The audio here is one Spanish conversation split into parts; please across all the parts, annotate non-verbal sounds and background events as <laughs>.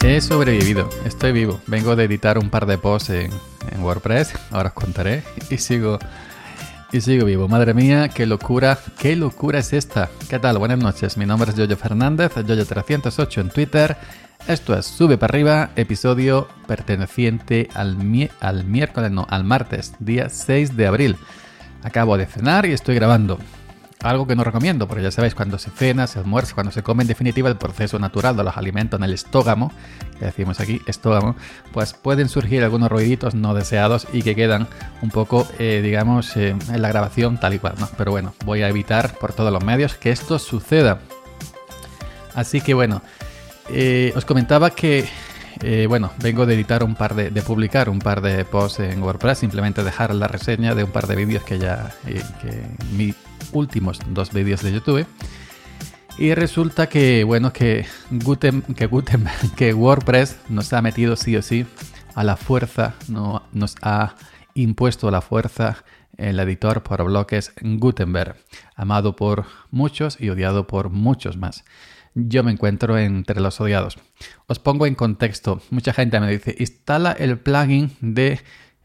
He sobrevivido, estoy vivo. Vengo de editar un par de posts en, en WordPress, ahora os contaré, y sigo, y sigo vivo. Madre mía, qué locura, qué locura es esta. ¿Qué tal? Buenas noches, mi nombre es Yoyo Fernández, Yoyo308 en Twitter. Esto es Sube para arriba, episodio perteneciente al, al miércoles, no, al martes, día 6 de abril. Acabo de cenar y estoy grabando. Algo que no recomiendo, porque ya sabéis, cuando se cena, se almuerza, cuando se come, en definitiva, el proceso natural de los alimentos en el estógamo, que decimos aquí, estógamo, pues pueden surgir algunos ruiditos no deseados y que quedan un poco, eh, digamos, eh, en la grabación tal y cual, ¿no? Pero bueno, voy a evitar por todos los medios que esto suceda. Así que bueno, eh, os comentaba que bueno, vengo de editar un par de, de, publicar un par de posts en WordPress, simplemente dejar la reseña de un par de vídeos que ya, que mi últimos dos vídeos de YouTube. Y resulta que, bueno, que, Guten, <laughs> que, WordPress nos ha metido sí o sí a la fuerza, no, nos ha impuesto a la fuerza el editor por bloques Gutenberg, amado por muchos y odiado por muchos más. Yo me encuentro entre los odiados. Os pongo en contexto. Mucha gente me dice, instala el plugin de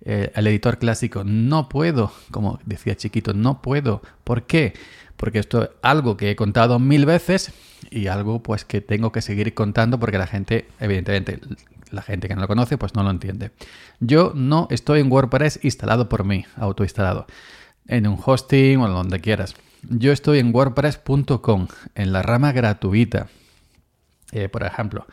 eh, el editor clásico. No puedo, como decía chiquito, no puedo. ¿Por qué? Porque esto es algo que he contado mil veces y algo pues que tengo que seguir contando porque la gente, evidentemente, la gente que no lo conoce pues no lo entiende. Yo no estoy en WordPress instalado por mí, autoinstalado, en un hosting o donde quieras. Yo estoy en wordpress.com, en la rama gratuita. Eh, por ejemplo,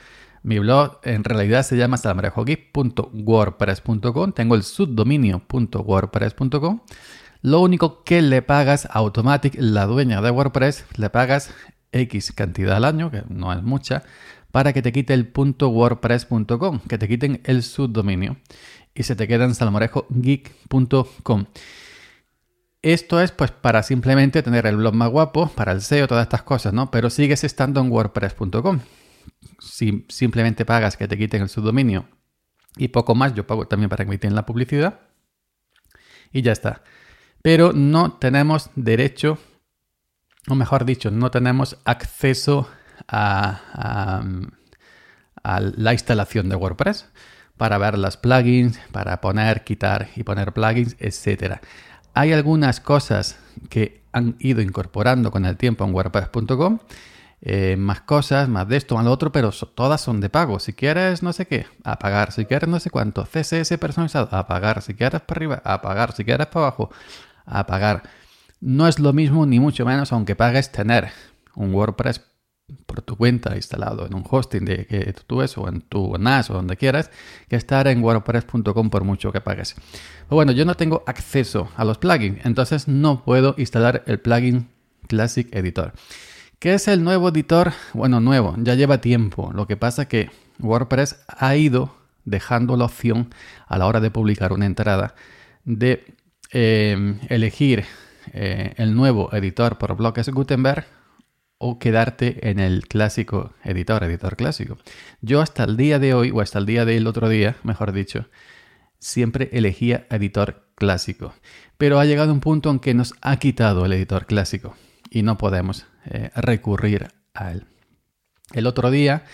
mi blog en realidad se llama salamarejogeek.wordpress.com. Tengo el subdominio.wordpress.com. Lo único que le pagas a Automatic, la dueña de WordPress, le pagas X cantidad al año, que no es mucha, para que te quite el .wordpress.com, que te quiten el subdominio y se te queda en salmorejogeek.com. Esto es pues para simplemente tener el blog más guapo, para el SEO, todas estas cosas, ¿no? Pero sigues estando en wordpress.com si simplemente pagas que te quiten el subdominio y poco más, yo pago también para que me quiten la publicidad y ya está. Pero no tenemos derecho, o mejor dicho, no tenemos acceso a, la instalación de WordPress para ver las plugins, para poner, quitar y poner plugins, etc. Hay algunas cosas que han ido incorporando con el tiempo en WordPress.com eh, más cosas, más de esto, más lo otro, pero todas son de pago. Si quieres no sé qué, a pagar. Si quieres no sé cuánto, CSS personalizado, a pagar. Si quieres para arriba, a pagar. Si quieres para abajo, a pagar. No es lo mismo ni mucho menos, aunque pagues tener un WordPress por tu cuenta instalado en un hosting de que tú eso, o en tu NAS o donde quieras, que estar en wordpress.com por mucho que pagues. Pero bueno, yo no tengo acceso a los plugins, entonces no puedo instalar el plugin Classic Editor. ¿Qué es el nuevo editor? Bueno, nuevo, ya lleva tiempo. Lo que pasa es que WordPress ha ido dejando la opción a la hora de publicar una entrada de em, elegir eh, el nuevo editor por bloques Gutenberg o quedarte en el clásico editor, editor clásico. Yo hasta el día de hoy, o hasta el día del otro día, mejor dicho, siempre elegía editor clásico. Pero ha llegado un punto en que nos ha quitado el editor clásico y no podemos eh, recurrir a él. El otro día,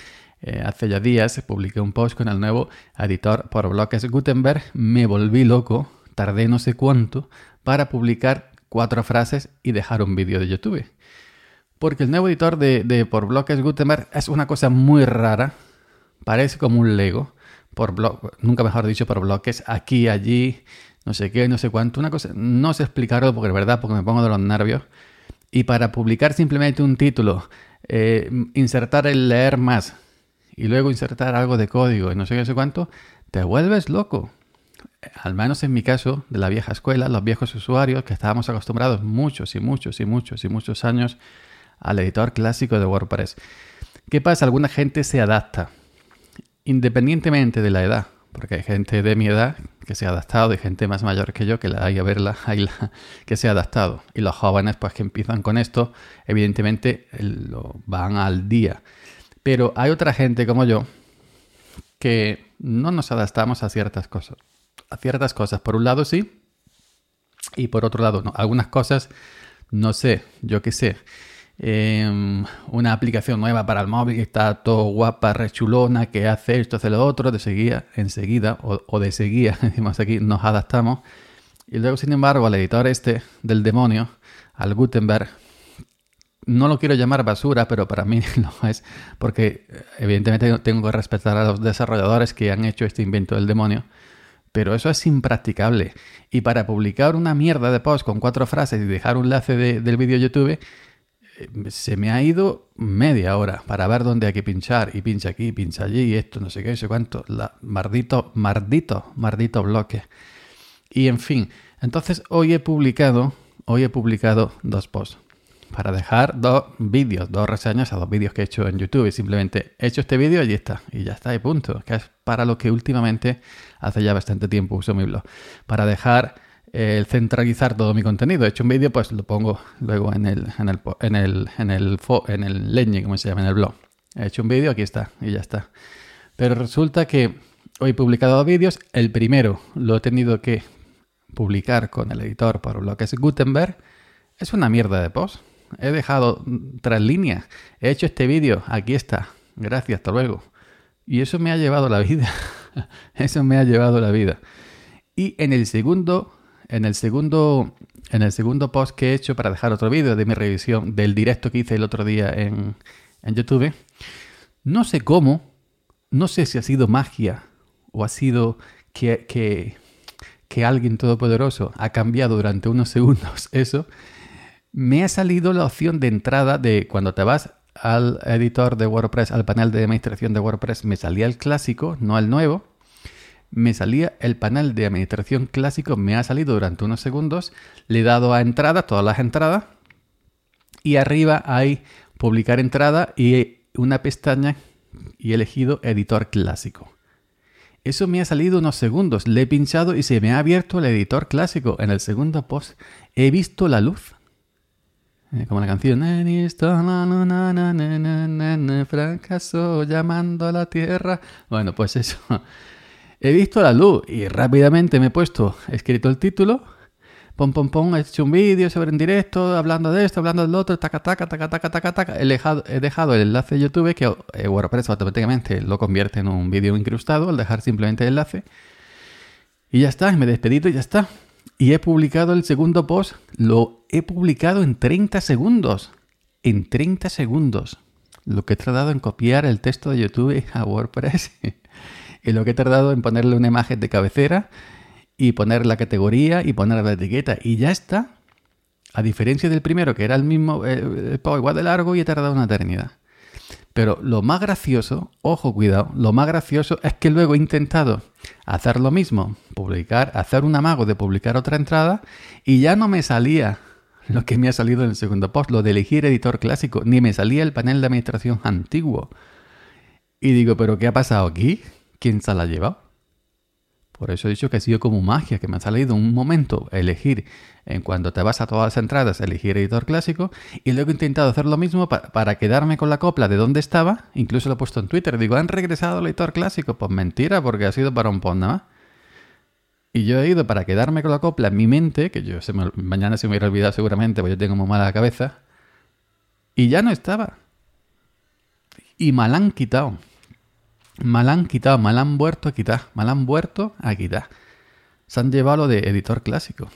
eh, hace ya días, publiqué un post con el nuevo editor por bloques Gutenberg. Me volví loco, tardé no sé cuánto, para publicar cuatro frases y dejar un vídeo de YouTube. Porque el nuevo editor de, por bloques Gutenberg es una cosa muy rara, parece como un Lego, por nunca mejor dicho, por bloques aquí, allí, no sé qué, no sé cuánto, una cosa, no sé explicarlo porque verdad, porque me pongo de los nervios, y para publicar simplemente un título, eh, insertar el leer más y luego insertar algo de código y no sé qué, sé cuánto, te vuelves loco. Al menos en mi caso, de la vieja escuela, los viejos usuarios que estábamos acostumbrados muchos y muchos y muchos y muchos años al editor clásico de WordPress. ¿Qué pasa? Alguna gente se adapta, independientemente de la edad porque hay gente de mi edad que se ha adaptado y gente más mayor que yo que la hay a verla, <laughs> hay que se ha adaptado. Y los jóvenes pues que empiezan con esto, evidentemente lo van al día. Pero hay otra gente como yo que no nos adaptamos a ciertas cosas. A ciertas cosas, por un lado sí, y por otro lado no. Algunas cosas, no sé, yo qué sé. Em, una aplicación nueva para el móvil que está todo guapa, rechulona, que hace esto, hace lo otro, de seguida, enseguida, o, o de seguida, <laughs> decimos aquí, nos adaptamos. Y luego, sin embargo, al editor este del demonio, al Gutenberg, no lo quiero llamar basura, pero para mí <laughs> lo es, porque evidentemente tengo que respetar a los desarrolladores que han hecho este invento del demonio, pero eso es impracticable. Y para publicar una mierda de post con cuatro frases y dejar un enlace del vídeo YouTube, eh, se me ha ido media hora para ver dónde hay que pinchar, y pincha aquí, pincha allí, y esto, no sé qué, no sé cuánto, la, maldito, maldito, maldito bloque. Y en fin, entonces hoy he publicado, hoy he publicado dos posts para dejar dos vídeos, dos reseñas a dos vídeos que he hecho en YouTube. Y simplemente he hecho este vídeo y está. Y ya está, y punto. Que es para lo que últimamente, hace ya bastante tiempo, uso mi blog. Para dejar el centralizar todo mi contenido. He hecho un vídeo, pues lo pongo luego en el, en el, en el, en el, en el leñe, como se llama, en el blog. He hecho un vídeo, aquí está, y ya está. Pero resulta que hoy he publicado dos vídeos. El primero lo he tenido que publicar con el editor por bloques Gutenberg. Es una mierda de post he dejado tras líneas, he hecho este vídeo, aquí está, gracias, hasta luego. Y eso me ha llevado la vida, <laughs> eso me ha llevado la vida. Y en el segundo, en el segundo, en el segundo post que he hecho para dejar otro vídeo de mi revisión del directo que hice el otro día en, en YouTube, no sé cómo, no sé si ha sido magia o ha sido que, que, que alguien todopoderoso ha cambiado durante unos <laughs> segundos eso me ha salido la opción de entrada de cuando te vas al editor de WordPress, al panel de administración de WordPress, me salía el clásico, no el nuevo. Me salía el panel de administración clásico, me ha salido durante unos segundos. Le he dado a entrada, todas las entradas. Y arriba hay publicar entrada y una pestaña y he elegido editor clásico. Eso me ha salido unos segundos. Le he pinchado y se me ha abierto el editor clásico. En el segundo post he visto la luz. Eh, como la canción fracaso llamando a la tierra. Bueno, pues eso. He visto la luz y rápidamente me he puesto, he escrito el título, pom pom pom, he hecho un vídeo sobre en directo, hablando de esto, hablando del otro, taca taca, taca taca, taca, taca. He dejado, el enlace de YouTube que eh, WordPress automáticamente lo convierte en un vídeo incrustado al dejar simplemente el enlace. Y ya está, me he y ya está. Y he publicado el segundo post, lo he publicado en 30 segundos. En 30 segundos. Lo que he tardado en copiar el texto de YouTube a WordPress. <laughs> y lo que he tardado en ponerle una imagen de cabecera y poner la categoría y poner la etiqueta. Y ya está. A diferencia del primero, que era el mismo, eh, igual de largo y he tardado una eternidad. Pero lo más gracioso, ojo, cuidado, lo más gracioso es que luego he intentado hacer lo mismo, publicar, hacer un amago de publicar otra entrada y ya no me salía lo que me ha salido en el segundo post, lo de elegir editor clásico, ni me salía el panel de administración antiguo. Y digo, ¿pero qué ha pasado aquí? ¿Quién se la ha llevado? Por eso he dicho que ha sido como magia, que me ha salido un momento elegir, en cuando te vas a todas las entradas, elegir editor clásico, y luego he intentado hacer lo mismo para, quedarme con la copla de dónde estaba, incluso lo he puesto en Twitter, digo, ¿han regresado al editor clásico? Pues mentira, porque ha sido para un post nada más. Y yo he ido para quedarme con la copla en mi mente, que yo mañana se me hubiera olvidado seguramente, porque yo tengo muy mala cabeza, y ya no estaba. Y me la han quitado. Mal han quitado, mal han vuelto a quitar, mal han vuelto a quitar. Se han llevado lo de editor clásico.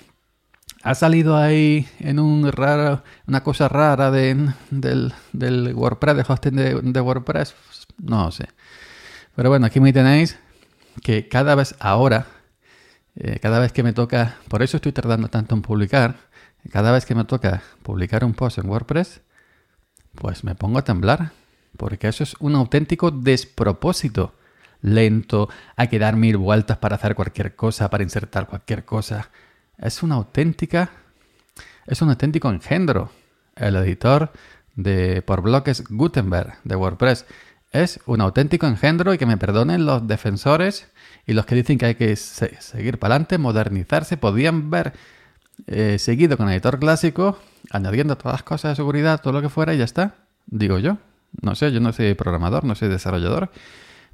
Ha salido ahí en un raro, una cosa rara de, del, del, WordPress, de hosting de, WordPress. No sé. Pero bueno, aquí me tenéis que cada vez ahora, eh, cada vez que me toca, por eso estoy tardando tanto en publicar, cada vez que me toca publicar un post en WordPress, pues me pongo a temblar porque eso es un auténtico despropósito. Lento, hay que dar mil vueltas para hacer cualquier cosa, para insertar cualquier cosa. Es una auténtica, es un auténtico engendro. El editor de por bloques Gutenberg de WordPress es un auténtico engendro y que me perdonen los defensores y los que dicen que hay que seguir para adelante, modernizarse, podían ver eh, seguido con el editor clásico, añadiendo todas las cosas de seguridad, todo lo que fuera y ya está, digo yo. No sé, yo no soy programador, no soy desarrollador.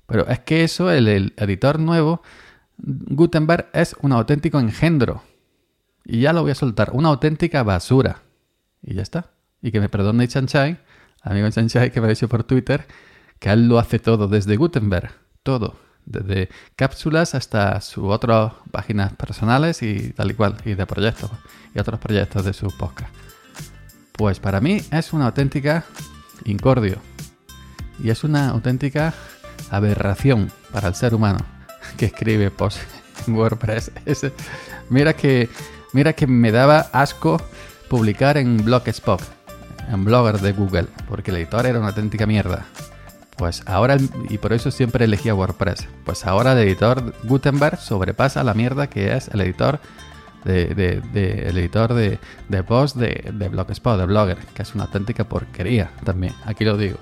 Pero es que eso, el, editor nuevo, Gutenberg es un auténtico engendro. Y ya lo voy a soltar, una auténtica basura. Y ya está. y que me perdone Chanchai, amigo Chanchai que me ha dicho por Twitter, que él lo hace todo desde Gutenberg, todo, desde cápsulas hasta sus otras páginas personales y tal y cual, y de proyectos, y otros proyectos de su podcast. Pues para mí es una auténtica incordio, y es una auténtica aberración para el ser humano <laughs> que escribe post en WordPress. <laughs> mira, que, mira que me daba asco publicar en Blogspot, en Blogger de Google, porque el editor era una auténtica mierda. Pues ahora, y por eso siempre elegía WordPress, pues ahora el editor Gutenberg sobrepasa la mierda que es el editor de, el editor de, de post de, de Blogspot, de Blogger, que es una auténtica porquería también, aquí lo digo.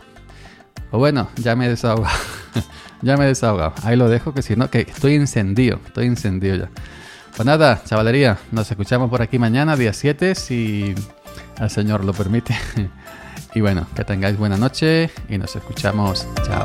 O bueno, ya me he desahogado. <laughs> ya me he desahogado. Ahí lo dejo, que si no, que estoy encendido. Estoy encendido ya. Pues nada, chavalería. Nos escuchamos por aquí mañana, día 7, si el Señor lo permite. <laughs> y bueno, que tengáis buena noche y nos escuchamos. Chao.